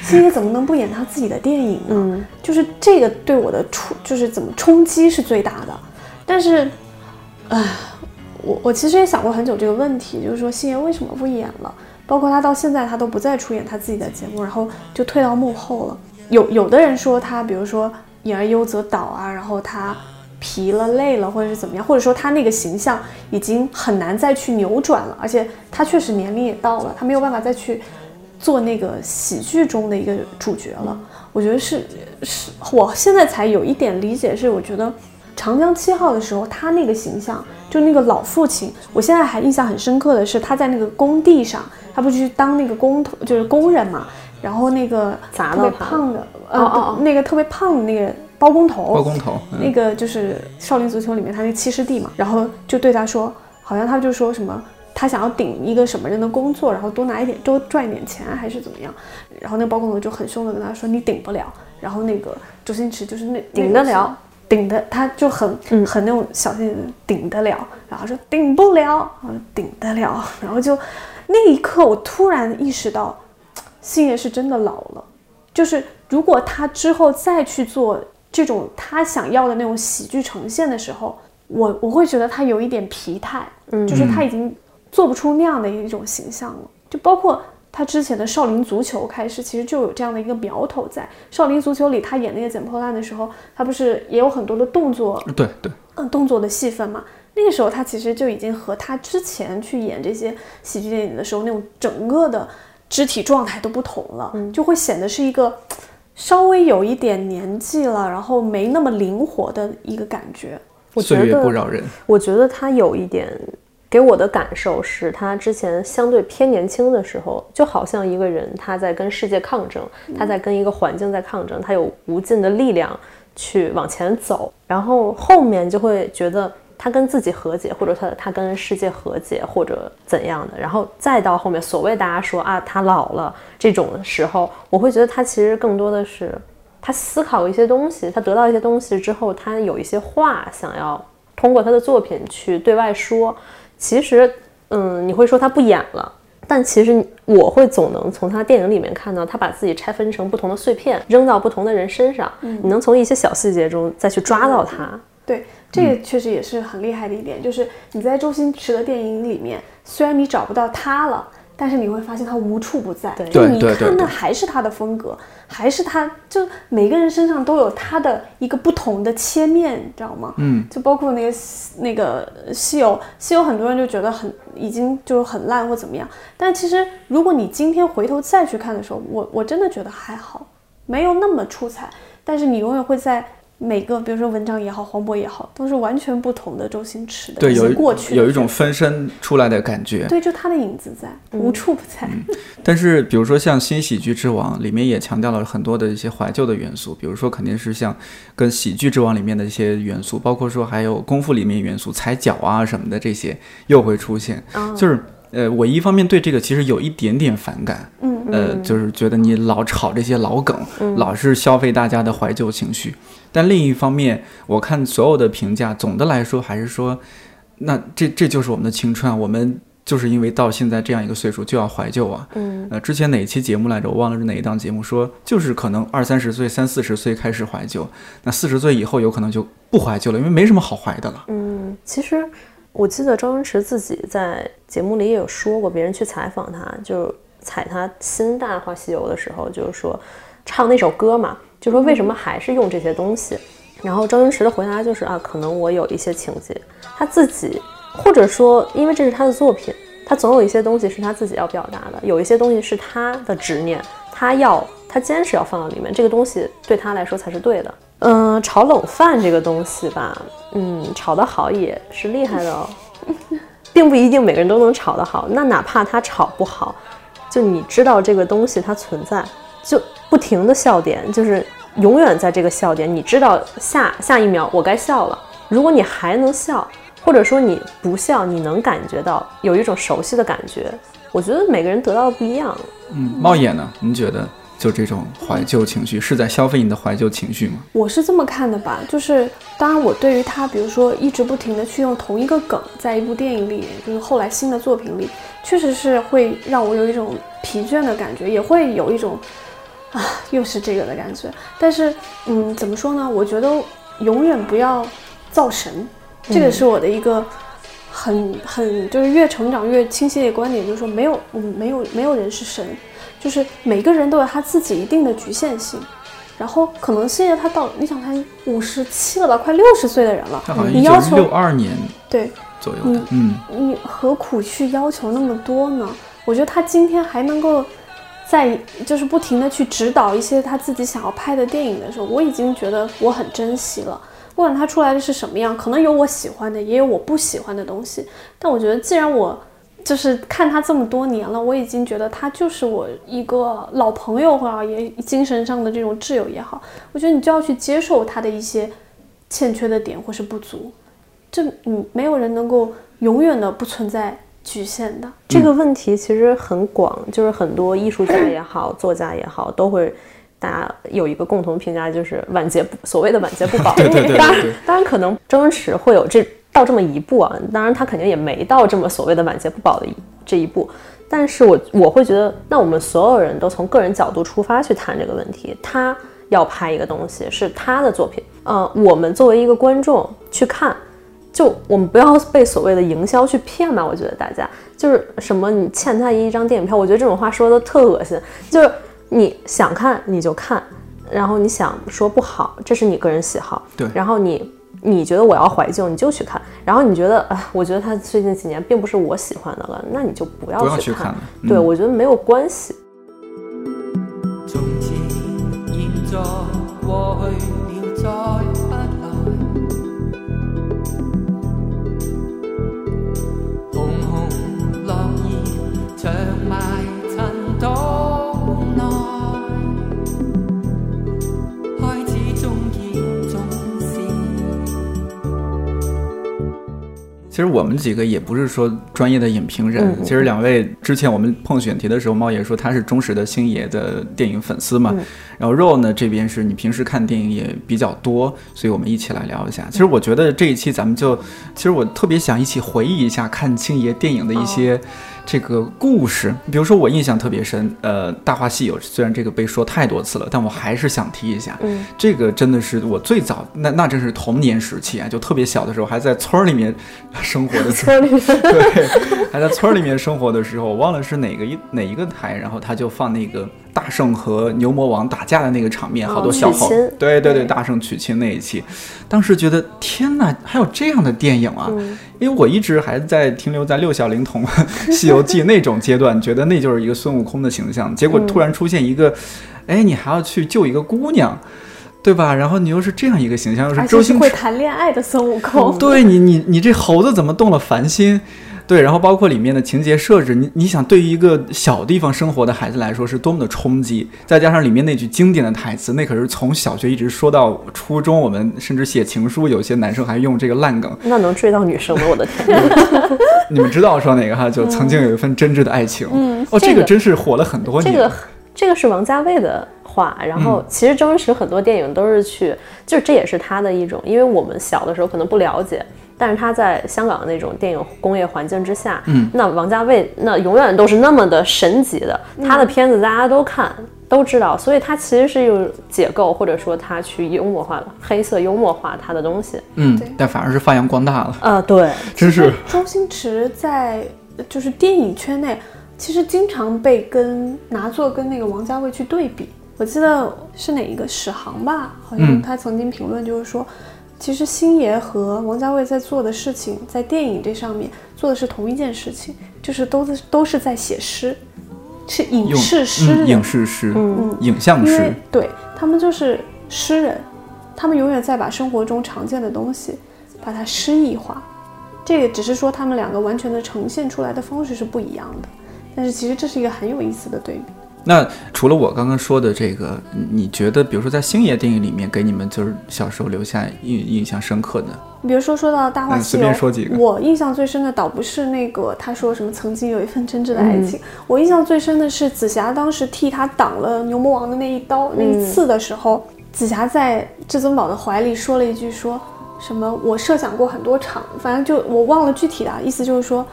星爷怎么能不演他自己的电影呢？嗯就是这个对我的冲，就是怎么冲击是最大的。但是，唉，我我其实也想过很久这个问题，就是说星爷为什么不演了？包括他到现在他都不再出演他自己的节目，然后就退到幕后了。有有的人说他，比如说演而优则导啊，然后他疲了、累了，或者是怎么样，或者说他那个形象已经很难再去扭转了，而且他确实年龄也到了，他没有办法再去做那个喜剧中的一个主角了。我觉得是是，我现在才有一点理解，是我觉得长江七号》的时候，他那个形象，就那个老父亲，我现在还印象很深刻的是他在那个工地上，他不是去当那个工头，就是工人嘛，然后那个特别砸到胖的，呃，哦哦哦那个特别胖的那个包工头，包工头，嗯那个就是少林足球里面他那个七师弟嘛，然后就对他说，好像他就说什么。他想要顶一个什么人的工作，然后多拿一点，多赚一点钱，还是怎么样？然后那个包工头就很凶的跟他说：“你顶不了。”然后那个周星驰就是那顶得了，顶的，他就很、嗯很那种小心眼，顶得了。然后说顶不了，我说顶得了。然后就那一刻，我突然意识到，星爷是真的老了。就是如果他之后再去做这种他想要的那种喜剧呈现的时候，我我会觉得他有一点疲态，嗯就是他已经做不出那样的一种形象了。就包括他之前的《少林足球》开始，其实就有这样的一个苗头在。《少林足球》里，他演那个捡破烂的时候，他不是也有很多的动作对对，嗯动作的戏份嘛。那个时候他其实就已经和他之前去演这些喜剧电影的时候那种整个的肢体状态都不同了，就会显得是一个稍微有一点年纪了，然后没那么灵活的一个感觉。我觉岁月得不饶人。我觉得他有一点给我的感受是，他之前相对偏年轻的时候，就好像一个人他在跟世界抗争，他在跟一个环境在抗争，他有无尽的力量去往前走，然后后面就会觉得。他跟自己和解，或者他他跟世界和解，或者怎样的，然后再到后面所谓大家说啊他老了这种的时候，我会觉得他其实更多的是他思考一些东西，他得到一些东西之后，他有一些话想要通过他的作品去对外说。其实，嗯，你会说他不演了，但其实我会总能从他电影里面看到，他把自己拆分成不同的碎片，扔到不同的人身上。你能从一些小细节中再去抓到他。对，这个确实也是很厉害的一点，就是你在周星驰的电影里面，虽然你找不到他了，但是你会发现他无处不在。对就你看那还是他的风格，还是他，就每个人身上都有他的一个不同的切面，你知道吗？嗯，就包括那个那个《西游》，《西游》很多人就觉得很已经就是很烂或怎么样，但其实如果你今天回头再去看的时候，我我真的觉得还好，没有那么出彩，但是你永远会在。每个，比如说文章也好，黄渤也好，都是完全不同的周星驰的对，一有一些过去有一种分身出来的感觉。对，就他的影子在，无处不在。但是，比如说像《新喜剧之王》里面也强调了很多的一些怀旧的元素，比如说肯定是像跟《喜剧之王》里面的一些元素，包括说还有功夫里面元素踩脚啊什么的这些又会出现。就是呃，我一方面对这个其实有一点点反感，嗯呃，就是觉得你老炒这些老梗，老是消费大家的怀旧情绪。但另一方面，我看所有的评价，总的来说还是说，那这这就是我们的青春啊，我们就是因为到现在这样一个岁数就要怀旧啊。嗯，呃，之前哪一期节目来着？我忘了是哪一档节目说，就是可能二三十岁、三四十岁开始怀旧，那四十岁以后有可能就不怀旧了，因为没什么好怀的了。嗯，其实我记得周星驰自己在节目里也有说过，别人去采访他，就采他新《大话西游》的时候，就是说唱那首歌嘛，就说为什么还是用这些东西？然后周星驰的回答就是啊，可能我有一些情节，他自己或者说因为这是他的作品，他总有一些东西是他自己要表达的，有一些东西是他的执念，他要他坚持要放到里面，这个东西对他来说才是对的。嗯，炒冷饭这个东西吧，嗯，炒得好也是厉害的哦，(laughs) 并不一定每个人都能炒得好。那哪怕他炒不好，就你知道这个东西它存在，就不停的笑点，就是永远在这个笑点，你知道下下一秒我该笑了。如果你还能笑，或者说你不笑，你能感觉到有一种熟悉的感觉。我觉得每个人得到的不一样。嗯，猫眼呢？您觉得就这种怀旧情绪是在消费你的怀旧情绪吗？我是这么看的吧，就是当然我对于他，比如说一直不停的去用同一个梗，在一部电影里，就是后来新的作品里，确实是会让我有一种疲倦的感觉，也会有一种啊又是这个的感觉。但是嗯，怎么说呢？我觉得永远不要造神，这个是我的一个很很就是越成长越清晰的观点，就是说没有嗯没有没有人是神，就是每个人都有他自己一定的局限性。然后可能现在他到，你想他五十七了吧，快六十岁的人了你要求六二年对左右的，嗯，你何苦去要求那么多呢？我觉得他今天还能够在就是不停的去指导一些他自己想要拍的电影的时候，我已经觉得我很珍惜了。不管它出来的是什么样，可能有我喜欢的，也有我不喜欢的东西。但我觉得，既然我就是看他这么多年了，我已经觉得他就是我一个老朋友或者也精神上的这种挚友也好，我觉得你就要去接受他的一些欠缺的点或是不足。这嗯，没有人能够永远的不存在局限的。这个问题其实很广，就是很多艺术家也好，作家也好，都会。大家有一个共同评价，就是晚节不所谓的晚节不保。(laughs) 对对对。当然，当然可能周星驰会有这到这么一步啊。当然，他肯定也没到这么所谓的晚节不保的这一步。但是我我会觉得，那我们所有人都从个人角度出发去谈这个问题。他要拍一个东西，是他的作品。嗯，我们作为一个观众去看，就我们不要被所谓的营销去骗吧。我觉得大家就是什么，你欠他一张电影票，我觉得这种话说的特恶心。就是。你想看你就看，然后你想说不好，这是你个人喜好。对，然后你你觉得我要怀旧，你就去看。然后你觉得，哎，我觉得他最近几年并不是我喜欢的了，那你就不要去看。对，我觉得没有关系。其实我们几个也不是说专业的影评人。其实两位之前我们碰选题的时候，猫爷说他是忠实的星爷的电影粉丝嘛。然后肉呢这边是你平时看电影也比较多，所以我们一起来聊一下。其实我觉得这一期咱们就，其实我特别想一起回忆一下看星爷电影的一些。这个故事，比如说我印象特别深，呃，《大话西游》虽然这个被说太多次了，但我还是想提一下。嗯，这个真的是我最早，那那真是童年时期啊，就特别小的时候，还在村儿里面生活的 (laughs) 村里，对，还在村儿里面生活的时候，我忘了是哪个一哪一个台，然后他就放那个。大圣和牛魔王打架的那个场面，好多小号，对对对，大圣娶亲那一期，当时觉得天哪，还有这样的电影啊！因为我一直还在停留在六小龄童 (laughs)《西游记》那种阶段，觉得那就是一个孙悟空的形象。结果突然出现一个，哎，你还要去救一个姑娘，对吧？然后你又是这样一个形象，又是周星驰会谈恋爱的孙悟空，(laughs) 对你，你你这猴子怎么动了凡心？对，然后包括里面的情节设置，你你想，对于一个小地方生活的孩子来说，是多么的冲击。再加上里面那句经典的台词，那可是从小学一直说到初中，我们甚至写情书，有些男生还用这个烂梗。(laughs) 那能追到女生吗？我的天！(laughs) 你们知道说哪个哈？就曾经有一份真挚的爱情。嗯，哦，这个真是火了很多年。这个这个是王家卫的话。然后其实周星驰很多电影都是去，就这也是他的一种，因为我们小的时候可能不了解。但是他在香港的那种电影工业环境之下，嗯，那王家卫那永远都是那么的神级的，他的片子大家都看都知道，所以他其实是用解构或者说他去幽默化了黑色幽默化他的东西，嗯，但反而是发扬光大了，啊，对，真是。周星驰在就是电影圈内其实经常被跟拿作跟那个王家卫去对比，我记得是哪一个史航吧，好像他曾经评论就是说。其实星爷和王家卫在做的事情，在电影这上面做的是同一件事情，就是都是都是在写诗，是影视诗，影视诗，嗯，影像诗，对他们就是诗人，他们永远在把生活中常见的东西，把它诗意化，这个只是说他们两个完全的呈现出来的方式是不一样的，但是其实这是一个很有意思的对比。那除了我刚刚说的这个，你觉得，比如说在星爷电影里面，给你们就是小时候留下印印象深刻的？比如说说到《大话西游》，随便说几个。我印象最深的倒不是那个他说什么曾经有一份真挚的爱情，我印象最深的是紫霞当时替他挡了牛魔王的那一刀那一刺的时候，紫霞在至尊宝的怀里说了一句说什么我设想过很多场，反正就我忘了具体的意思，就是说。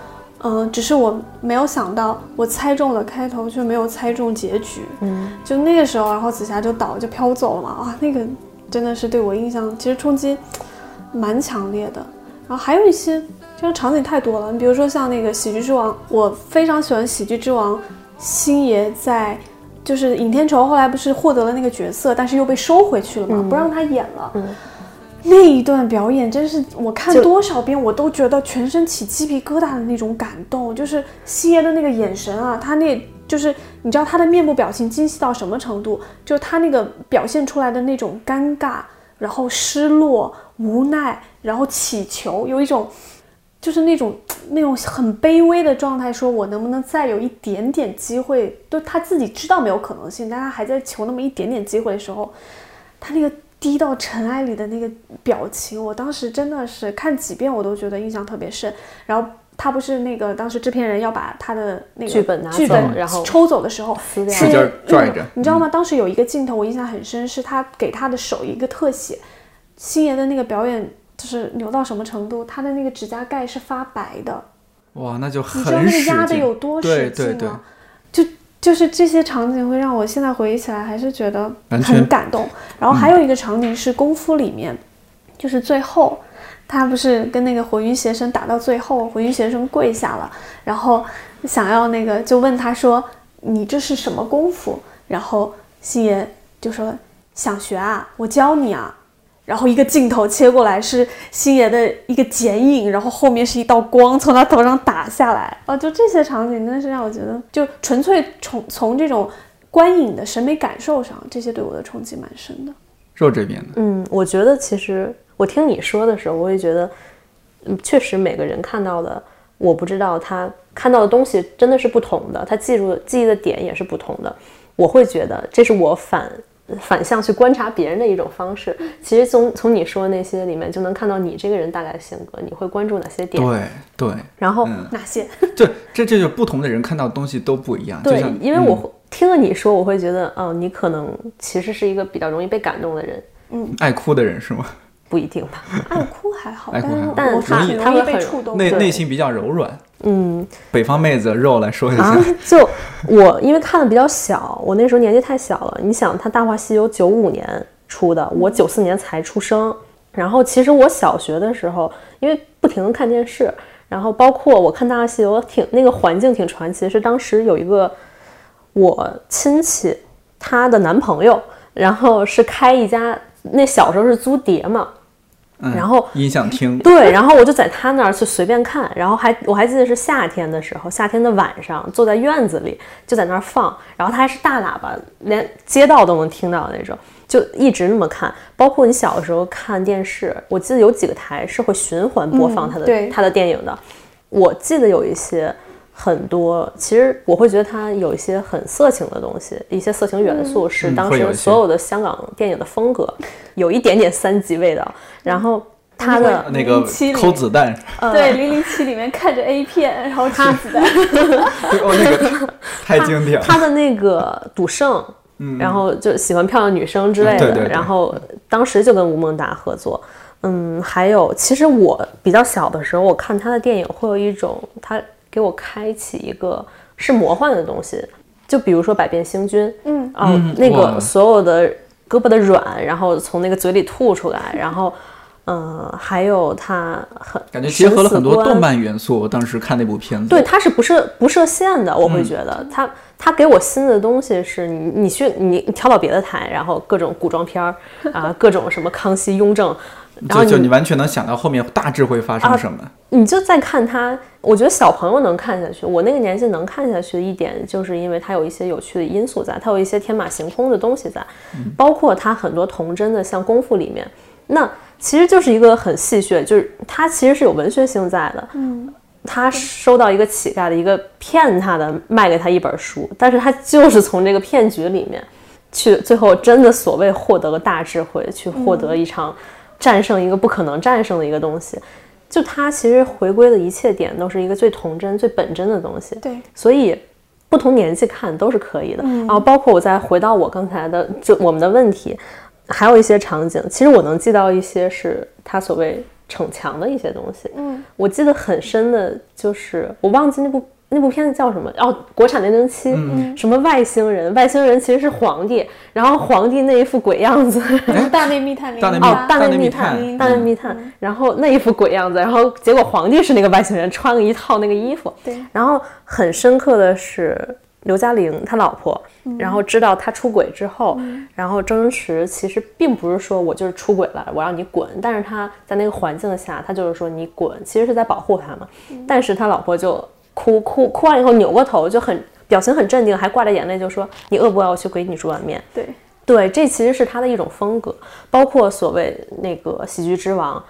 嗯，只是我没有想到，我猜中了开头，却没有猜中结局。嗯，就那个时候，然后紫霞就倒，就飘走了嘛。啊，那个真的是对我印象其实冲击蛮强烈的。然后还有一些，这个场景太多了。你比如说像那个《喜剧之王》，我非常喜欢《喜剧之王》，星爷在就是尹天仇后来不是获得了那个角色，但是又被收回去了嘛，不让他演了。那一段表演真是我看多少遍我都觉得全身起鸡皮疙瘩的那种感动，就是星爷的那个眼神啊，他那就是你知道他的面部表情精细到什么程度？就他那个表现出来的那种尴尬，然后失落、无奈，然后祈求，有一种就是那种那种很卑微的状态，说我能不能再有一点点机会？都他自己知道没有可能性，但他还在求那么一点点机会的时候，他那个低到尘埃里的那个表情，我当时真的是看几遍我都觉得印象特别深。然后他不是那个当时制片人要把他的那个剧本拿走剧本然后抽走的时候，使劲拽着嗯你知道吗？当时有一个镜头我印象很深，是他给他的手一个特写，星爷的那个表演就是牛到什么程度，他的那个指甲盖是发白的，哇，那就你知道那压的有多使劲对对对吗？就就是这些场景会让我现在回忆起来还是觉得很感动。然后还有一个场景是功夫里面，就是最后他不是跟那个火云邪神打到最后，火云邪神跪下了，然后想要那个就问他说：“你这是什么功夫？”然后星爷就说：“想学啊，我教你啊。”然后一个镜头切过来是星爷的一个剪影，然后后面是一道光从他头上打下来，哦，就这些场景真的是让我觉得，就纯粹从从这种观影的审美感受上，这些对我的冲击蛮深的。肉这边的？嗯，我觉得其实我听你说的时候，我也觉得，嗯，确实每个人看到的，我不知道他看到的东西真的是不同的，他记住的记忆的点也是不同的。我会觉得这是我反反向去观察别人的一种方式。其实从从你说的那些里面，就能看到你这个人大概的性格，你会关注哪些点。对对，然后、嗯哪些？(laughs) 对，这这就不同的人看到的东西都不一样。对，因为我嗯会听了你说，我会觉得，哦，你可能其实是一个比较容易被感动的人，嗯爱哭的人是吗？不一定吧？爱哭还好，但但挺容易他会很被触动内。内心比较柔软。嗯，北方妹子肉来说一下，就我因为看的比较小，我那时候年纪太小了。你想，他《大话西游》九五年出的，我九四年才出生。然后其实我小学的时候，因为不停的看电视，然后包括我看《大话西游》挺那个环境挺传奇，是当时有一个我亲戚她的男朋友，然后是开一家，那小时候是租碟嘛，嗯然后音响厅，对，然后我就在他那儿去随便看，然后还我还记得是夏天的时候，夏天的晚上坐在院子里就在那儿放，然后他还是大喇叭，连街道都能听到的那种，就一直那么看。包括你小的时候看电视，我记得有几个台是会循环播放他的、他的电影的，我记得有一些。很多，其实我会觉得它有一些很色情的东西，一些色情元素是当时所有的香港电影的风格，有一点点三级味道。然后它的那个007里抠子弹，对，《零零七》里面看着 A 片，然后抠子弹。(laughs) 哦，那个太经典了。他的那个赌圣，然后就喜欢漂亮女生之类的，嗯对对对然后当时就跟吴孟达合作。嗯，还有，其实我比较小的时候，我看他的电影会有一种，他给我开启一个是魔幻的东西，就比如说《百变星君》，嗯。啊、嗯那个所有的胳膊的软，然后从那个嘴里吐出来，然后，嗯、还有他很感觉结合了很多动漫元素。我当时看那部片子，对，它是不设不设限的，我嗯。会觉得。它它给我新的东西是你你去你你调到别的台，然后各种古装片儿啊，各种什么康熙、雍正，然后就就你你完全能想到后面大致会发生什么。你就再看他，我觉得小朋友能看下去，我那个年纪能看下去的一点，就是因为它有一些有趣的因素在，它有一些天马行空的东西在，包括它很多童真的，像功夫里面，那其实就是一个很戏谑，就是它其实是有文学性在的，嗯。他收到一个乞丐的一个骗他的，卖给他一本书，但是他就是从这个骗局里面去，最后真的所谓获得了大智慧，去获得一场战胜一个不可能战胜的一个东西。就它其实回归的一切点都是一个最童真、最本真的东西。对，所以不同年纪看都是可以的。然后包括我再回到我刚才的就我们的问题，还有一些场景，其实我能记到一些是他所谓逞强的一些东西。嗯，我记得很深的就是我忘记那部。那部片子叫什么？哦，国产零零七，什么外星人？外星人其实是皇帝，然后皇帝那一副鬼样子，(laughs) 大内密探零零大内密哦，大大内密探，探大内密探，然后那一副鬼样子，然后结果皇帝是那个外星人，穿了一套那个衣服。对，然后很深刻的是刘嘉玲他老婆，然后知道他出轨之后，然后周星驰其实并不是说我就是出轨了，我让你滚，但是他在那个环境下，他就是说你滚，其实是在保护他嘛。但是他老婆就哭哭哭完以后扭过头，就很表情很镇定，还挂着眼泪，就说你饿不饿？我去给你煮碗面。对，对，这其实是他的一种风格，包括所谓那个喜剧之王，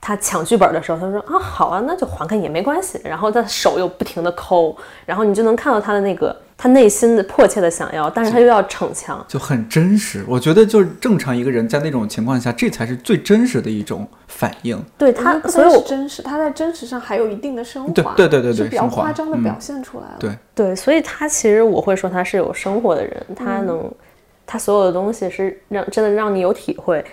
他抢剧本的时候，他说啊好啊，那就还给你也没关系，然后他手又不停的抠，然后你就能看到他的那个他内心的迫切的想要，但是他又要逞强，就很真实。我觉得就是正常一个人在那种情况下，这才是最真实的一种反应。对他，所以真实，他在真实上还有一定的升华，对对对对对是比较夸张的嗯表现出来了。对，对，所以他其实我会说他是有生活的人，他嗯能，他所有的东西是让真的让你有体会。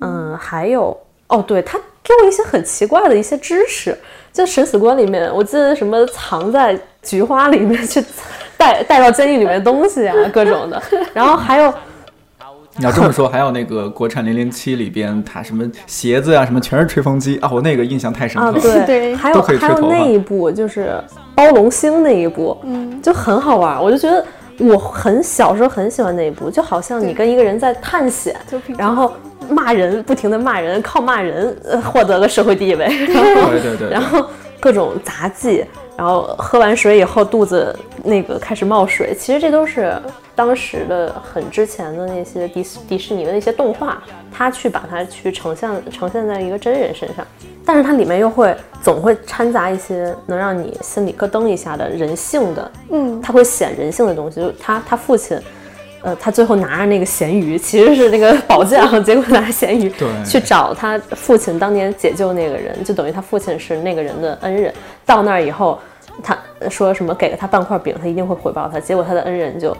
嗯，还有哦，对他给我一些很奇怪的一些知识，就《审死官》里面，我记得什么藏在菊花里面去带带到监狱里面的东西啊，(laughs) 各种的。然后还有你要这么说，还有那个国产零零七里边，它什么鞋子啊，什么全是吹风机啊，我那个印象太深刻啊，了。对对还有都可以吹还有那一部就是包龙星那一部，嗯，就很好玩，我就觉得。我很小时候很喜欢那一部，就好像你跟一个人在探险，然后骂人，不停的骂人，靠骂人呃获得了社会地位，然后对对对然后各种杂技，然后喝完水以后肚子那个开始冒水，其实这都是当时的很之前的那些迪士迪士尼的那些动画，他去把它去呈现呈现在一个真人身上，但是它里面又会总会掺杂一些能让你心里咯噔一下的人性的，嗯，他会显人性的东西，就是他他父亲。呃，他最后拿着那个咸鱼，其实是那个宝藏，(laughs) 结果拿咸鱼去找他父亲当年解救那个人，就等于他父亲是那个人的恩人。到那儿以后，他说什么给了他半块饼，他一定会回报他。结果他的恩人就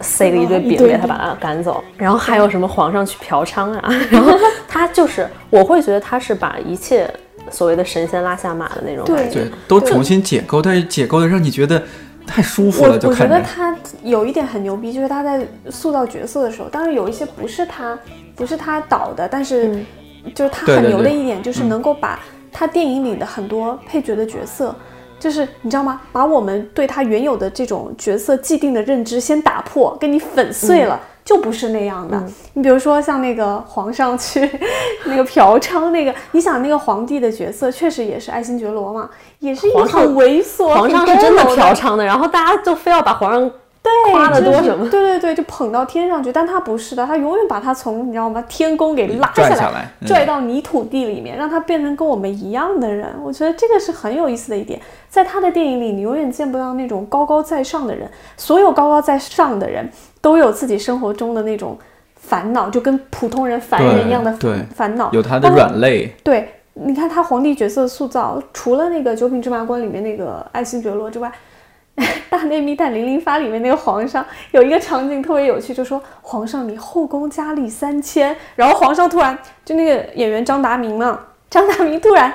塞了一堆饼给他，把他赶走。然后还有什么皇上去嫖娼啊，然后他就是，我会觉得他是把一切所谓的神仙拉下马的那种感觉。对，都重新解构，但是解构的让你觉得太舒服了，就我我觉。得他有一点很牛逼，就是他在塑造角色的时候，当然有一些不是他不是他导的，但是嗯就是他很牛的一点，就是能够把他电影里的很多配角的角色。就是你知道吗？把我们对他原有的这种角色既定的认知先打破，给你粉碎了，就不是那样的。你比如说像那个皇上去 (laughs) 那个嫖娼那个，你想那个皇帝的角色确实也是爱新觉罗嘛，也是一个很猥琐、皇上很是真的嫖娼的，然后大家就非要把皇上对，夸的多什么对对对，就捧到天上去，但他不是的，他永远把他从你知道吗天宫给拉拽下下来嗯拽到泥土地里面，让他变成跟我们一样的人。我觉得这个是很有意思的一点，在他的电影里，你永远见不到那种高高在上的人，所有高高在上的人都有自己生活中的那种烦恼，就跟普通人凡人一样的烦恼，有他的软肋，对，你看他皇帝角色塑造，除了那个《九品芝麻官》里面那个爱新觉罗之外，《大内密探零零发》里面那个皇上有一个场景特别有趣，就说皇上你后宫佳丽三千，然后皇上突然就那个演员张达明嘛，张达明突然。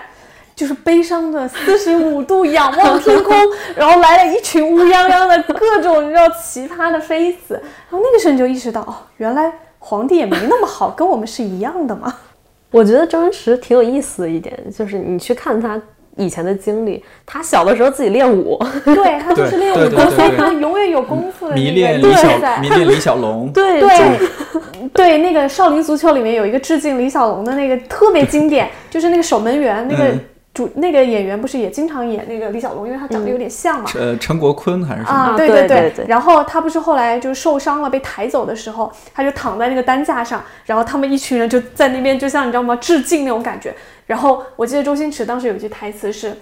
就是悲伤的四十五度 (laughs) 仰望天空，(laughs) 然后来了一群乌泱泱的各种你知道奇葩的妃子，然后那个时候你就意识到，哦，原来皇帝也没那么好，跟我们是一样的嘛。(laughs) 我觉得周星驰挺有意思的一点，就是你去看他以前的经历，他小的时候自己练武，对他就是练武所以他永远有功夫的那迷个恋李小迷恋李小龙，对对。对，那个《少林足球》里面有一个致敬李小龙的那个特别经典，就是那个守门员那个嗯主那个演员不是也经常演那个李小龙，因为他长得有点像嘛。呃，陈国坤还是什么？对对对对对然后他不是后来就是受伤了，被抬走的时候，他就躺在那个担架上，然后他们一群人就在那边，就像你知道吗，致敬那种感觉。然后我记得周星驰当时有一句台词是。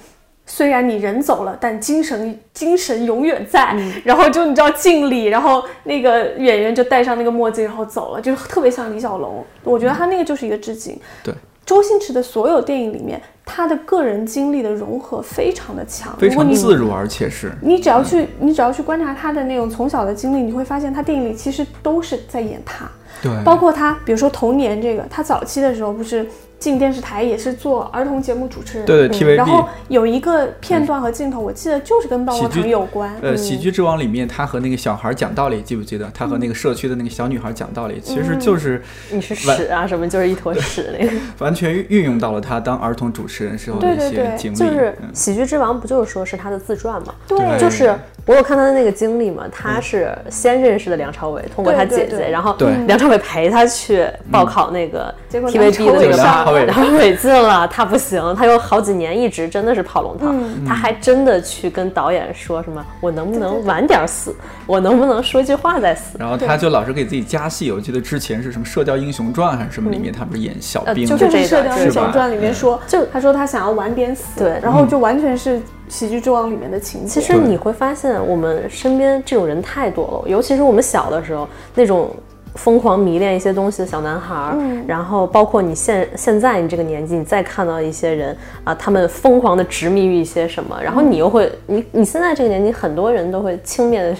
虽然你人走了，但精神精神永远在。然后就你知道敬礼，然后那个演员就戴上那个墨镜，然后走了，就特别像李小龙。我觉得他那个就是一个致敬。对，周星驰的所有电影里面，他的个人经历的融合非常的强。非常自如，而且是。你只要去，你只要去观察他的那种从小的经历，你会发现他电影里其实都是在演他，对，包括他，比如说童年这个，他早期的时候不是进电视台也是做儿童节目主持人，对对 TVB 然后有一个片段和镜头，我记得就是跟棒棒糖有关，呃，《喜剧之王》里面，他和那个小孩讲道理，记不记得？他和那个社区的那个小女孩讲道理，其嗯。实就是你是屎啊什么，就是一坨屎那个。(laughs) (laughs) 完全运用到了他当儿童主持人时候的一对对对些经历。就是《嗯。喜剧之王》，不就是说是他的自传嘛？对。对。就是我有看他的那个经历嘛，他是先认识的梁朝伟，通过他姐姐，对对对。然后对。梁朝伟陪他去报考那个结果 TVB 的那个梁朝伟上对梁朝伟然后韦进了，他不行，他有好几年一直真的是跑龙套，嗯。他还真的去跟导演说什么，我能不能晚点死，我能不能说句话再死？然后他就老是给自己加戏，我记得之前是什么《射雕英雄传》还是什么里面，他不是演小兵，呃就就是《这个射雕英雄传》里面说，就他说他想要晚点死，对。然后就完全是《喜剧之王》里面的情节。其实你会发现，我们身边这种人太多了，尤其是我们小的时候那种疯狂迷恋一些东西的小男孩然后包括你现现在你这个年纪，你再看到一些人啊，他们疯狂的执迷于一些什么，然后你又会，你你现在这个年纪，很多人都会轻蔑的，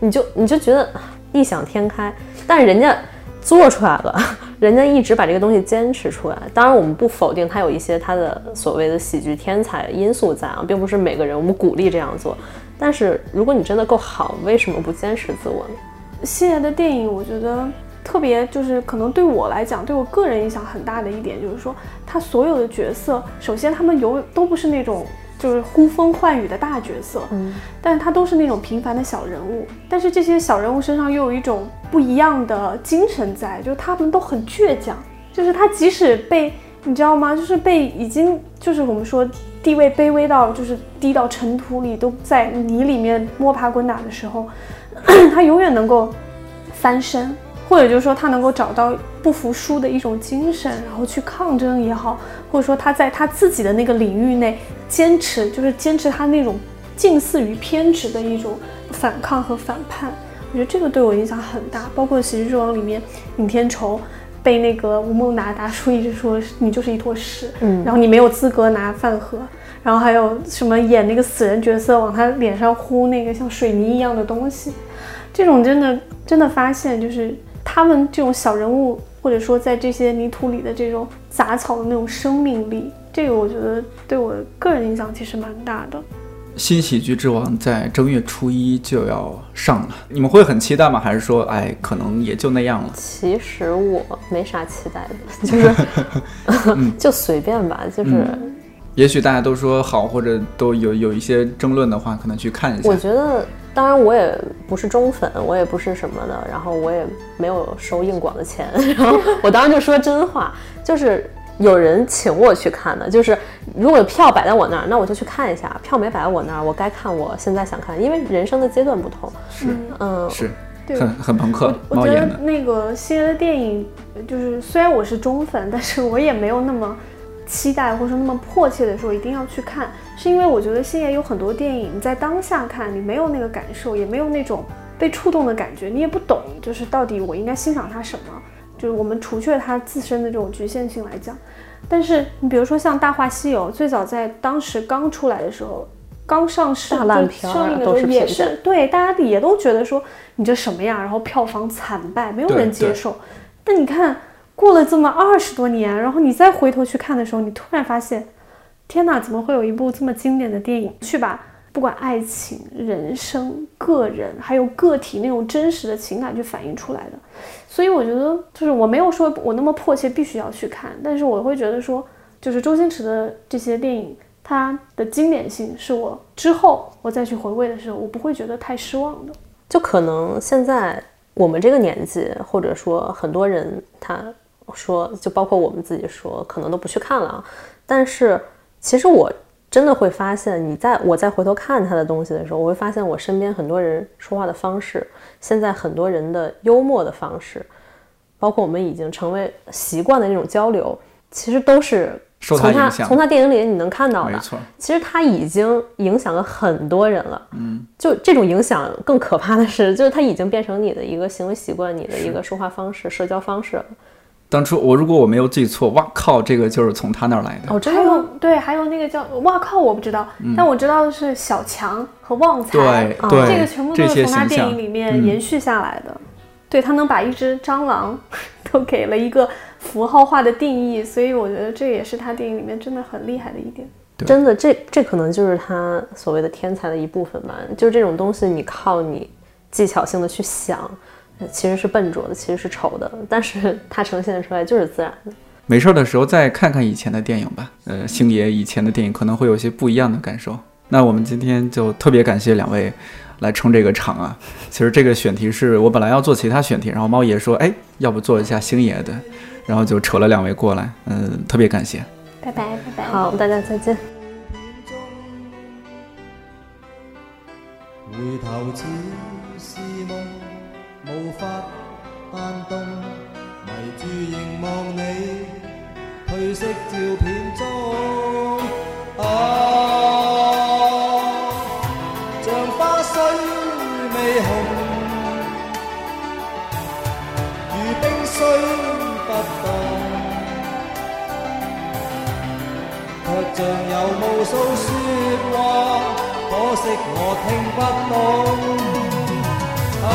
你就你就觉得啊异想天开，但是人家做出来了，人家一直把这个东西坚持出来。当然，我们不否定他有一些他的所谓的喜剧天才因素在啊，并不是每个人我们鼓励这样做。但是，如果你真的够好，为什么不坚持自我呢？星爷的电影，我觉得特别就是可能对我来讲，对我个人影响很大的一点，就是说他所有的角色，首先他们有都不是那种就是呼风唤雨的大角色，嗯，但是他都是那种平凡的小人物，但是这些小人物身上又有一种不一样的精神在，就是他们都很倔强，就是他即使被你知道吗？就是被已经就是我们说地位卑微到就是低到尘土里，都在泥里面摸爬滚打的时候，(clears throat) 他永远能够翻身，或者就是说他能够找到不服输的一种精神，然后去抗争也好，或者说他在他自己的那个领域内坚持，就是坚持他那种近似于偏执的一种反抗和反叛。我觉得这个对我影响很大，包括《喜剧之王》里面尹天仇被那个吴孟达达叔一直说你就是一坨屎，嗯然后你没有资格拿饭盒，然后还有什么演那个死人角色往他脸上呼那个像水泥一样的东西，这种真的真的发现就是他们这种小人物，或者说在这些泥土里的这种杂草的那种生命力，这个我觉得对我个人影响其实蛮大的。新喜剧之王在正月初一就要上了，你们会很期待吗？还是说，哎，可能也就那样了？其实我没啥期待的，(laughs) 就是、(laughs) 就随便吧，就是。也许大家都说好，或者都有有一些争论的话，可能去看一下我。觉得，当然我也不是忠粉，我也不是什么的，然后我也没有收硬广的钱，然后我当时就说真话，就是有人请我去看的，就是如果票摆在我那儿，那我就去看一下；票没摆在我那儿，我该看我现在想看，因为人生的阶段不同。是嗯，是，对很很朋克，我觉得。那个星爷的电影，就是虽然我是忠粉，但是我也没有那么期待或者说那么迫切的说一定要去看，是因为我觉得星爷有很多电影，你在当下看你没有那个感受，也没有那种被触动的感觉，你也不懂，就是到底我应该欣赏他什么。就是我们除却它自身的这种局限性来讲，但是你比如说像《大话西游》，最早在当时刚出来的时候，刚上市大烂就上映的时都候也是对大家也都觉得说你这什么呀，然后票房惨败，没有人接受。但你看过了这么二十多年，然后你再回头去看的时候，你突然发现，天哪，怎么会有一部这么经典的电影，去把不管爱情、人生、个人，还有个体那种真实的情感去反映出来的。所以我觉得，就是我没有说我那么迫切必须要去看，但是我会觉得说，就是周星驰的这些电影，它的经典性是我之后我再去回味的时候，我不会觉得太失望的。就可能现在我们这个年纪，或者说很多人他说，就包括我们自己说，可能都不去看了啊。但是其实我真的会发现，你在我再回头看他的东西的时候，我会发现我身边很多人说话的方式，现在很多人的幽默的方式，包括我们已经成为习惯的那种交流，其实都是从他从他电影里你能看到的。没错，其实他已经影响了很多人了。嗯，就这种影响更可怕的是，就是他已经变成你的一个行为习惯，你的一个说话方式、社交方式了。当初我如果我没有记错，哇靠，这个就是从他那儿来的。哦，真还有的吗？对，还有那个叫哇靠，我不知道，但我知道的是小强和旺财，啊对对这个全部都是从他电影里面嗯延续下来的。对他能把一只蟑螂 (laughs) 都给了一个符号化的定义，所以我觉得这也是他电影里面真的很厉害的一点。真的，这这可能就是他所谓的天才的一部分吧。就是这种东西，你靠你技巧性的去想，呃其实是笨拙的，其实是丑的，但是 (laughs) 它呈现出来就是自然的。没事儿的时候再看看以前的电影吧。呃，星爷以前的电影可能会有些不一样的感受。那我们今天就特别感谢两位，来撑这个场啊。其实这个选题是我本来要做其他选题，然后猫爷说，哎，要不做一下星爷的，然后就扯了两位过来，嗯，特别感谢。拜拜拜拜。好，大家再见。彈動，迷住凝望你褪色照片中。啊，像花虽未红，如冰虽不動，卻像有無數説話。可惜我聽不懂。啊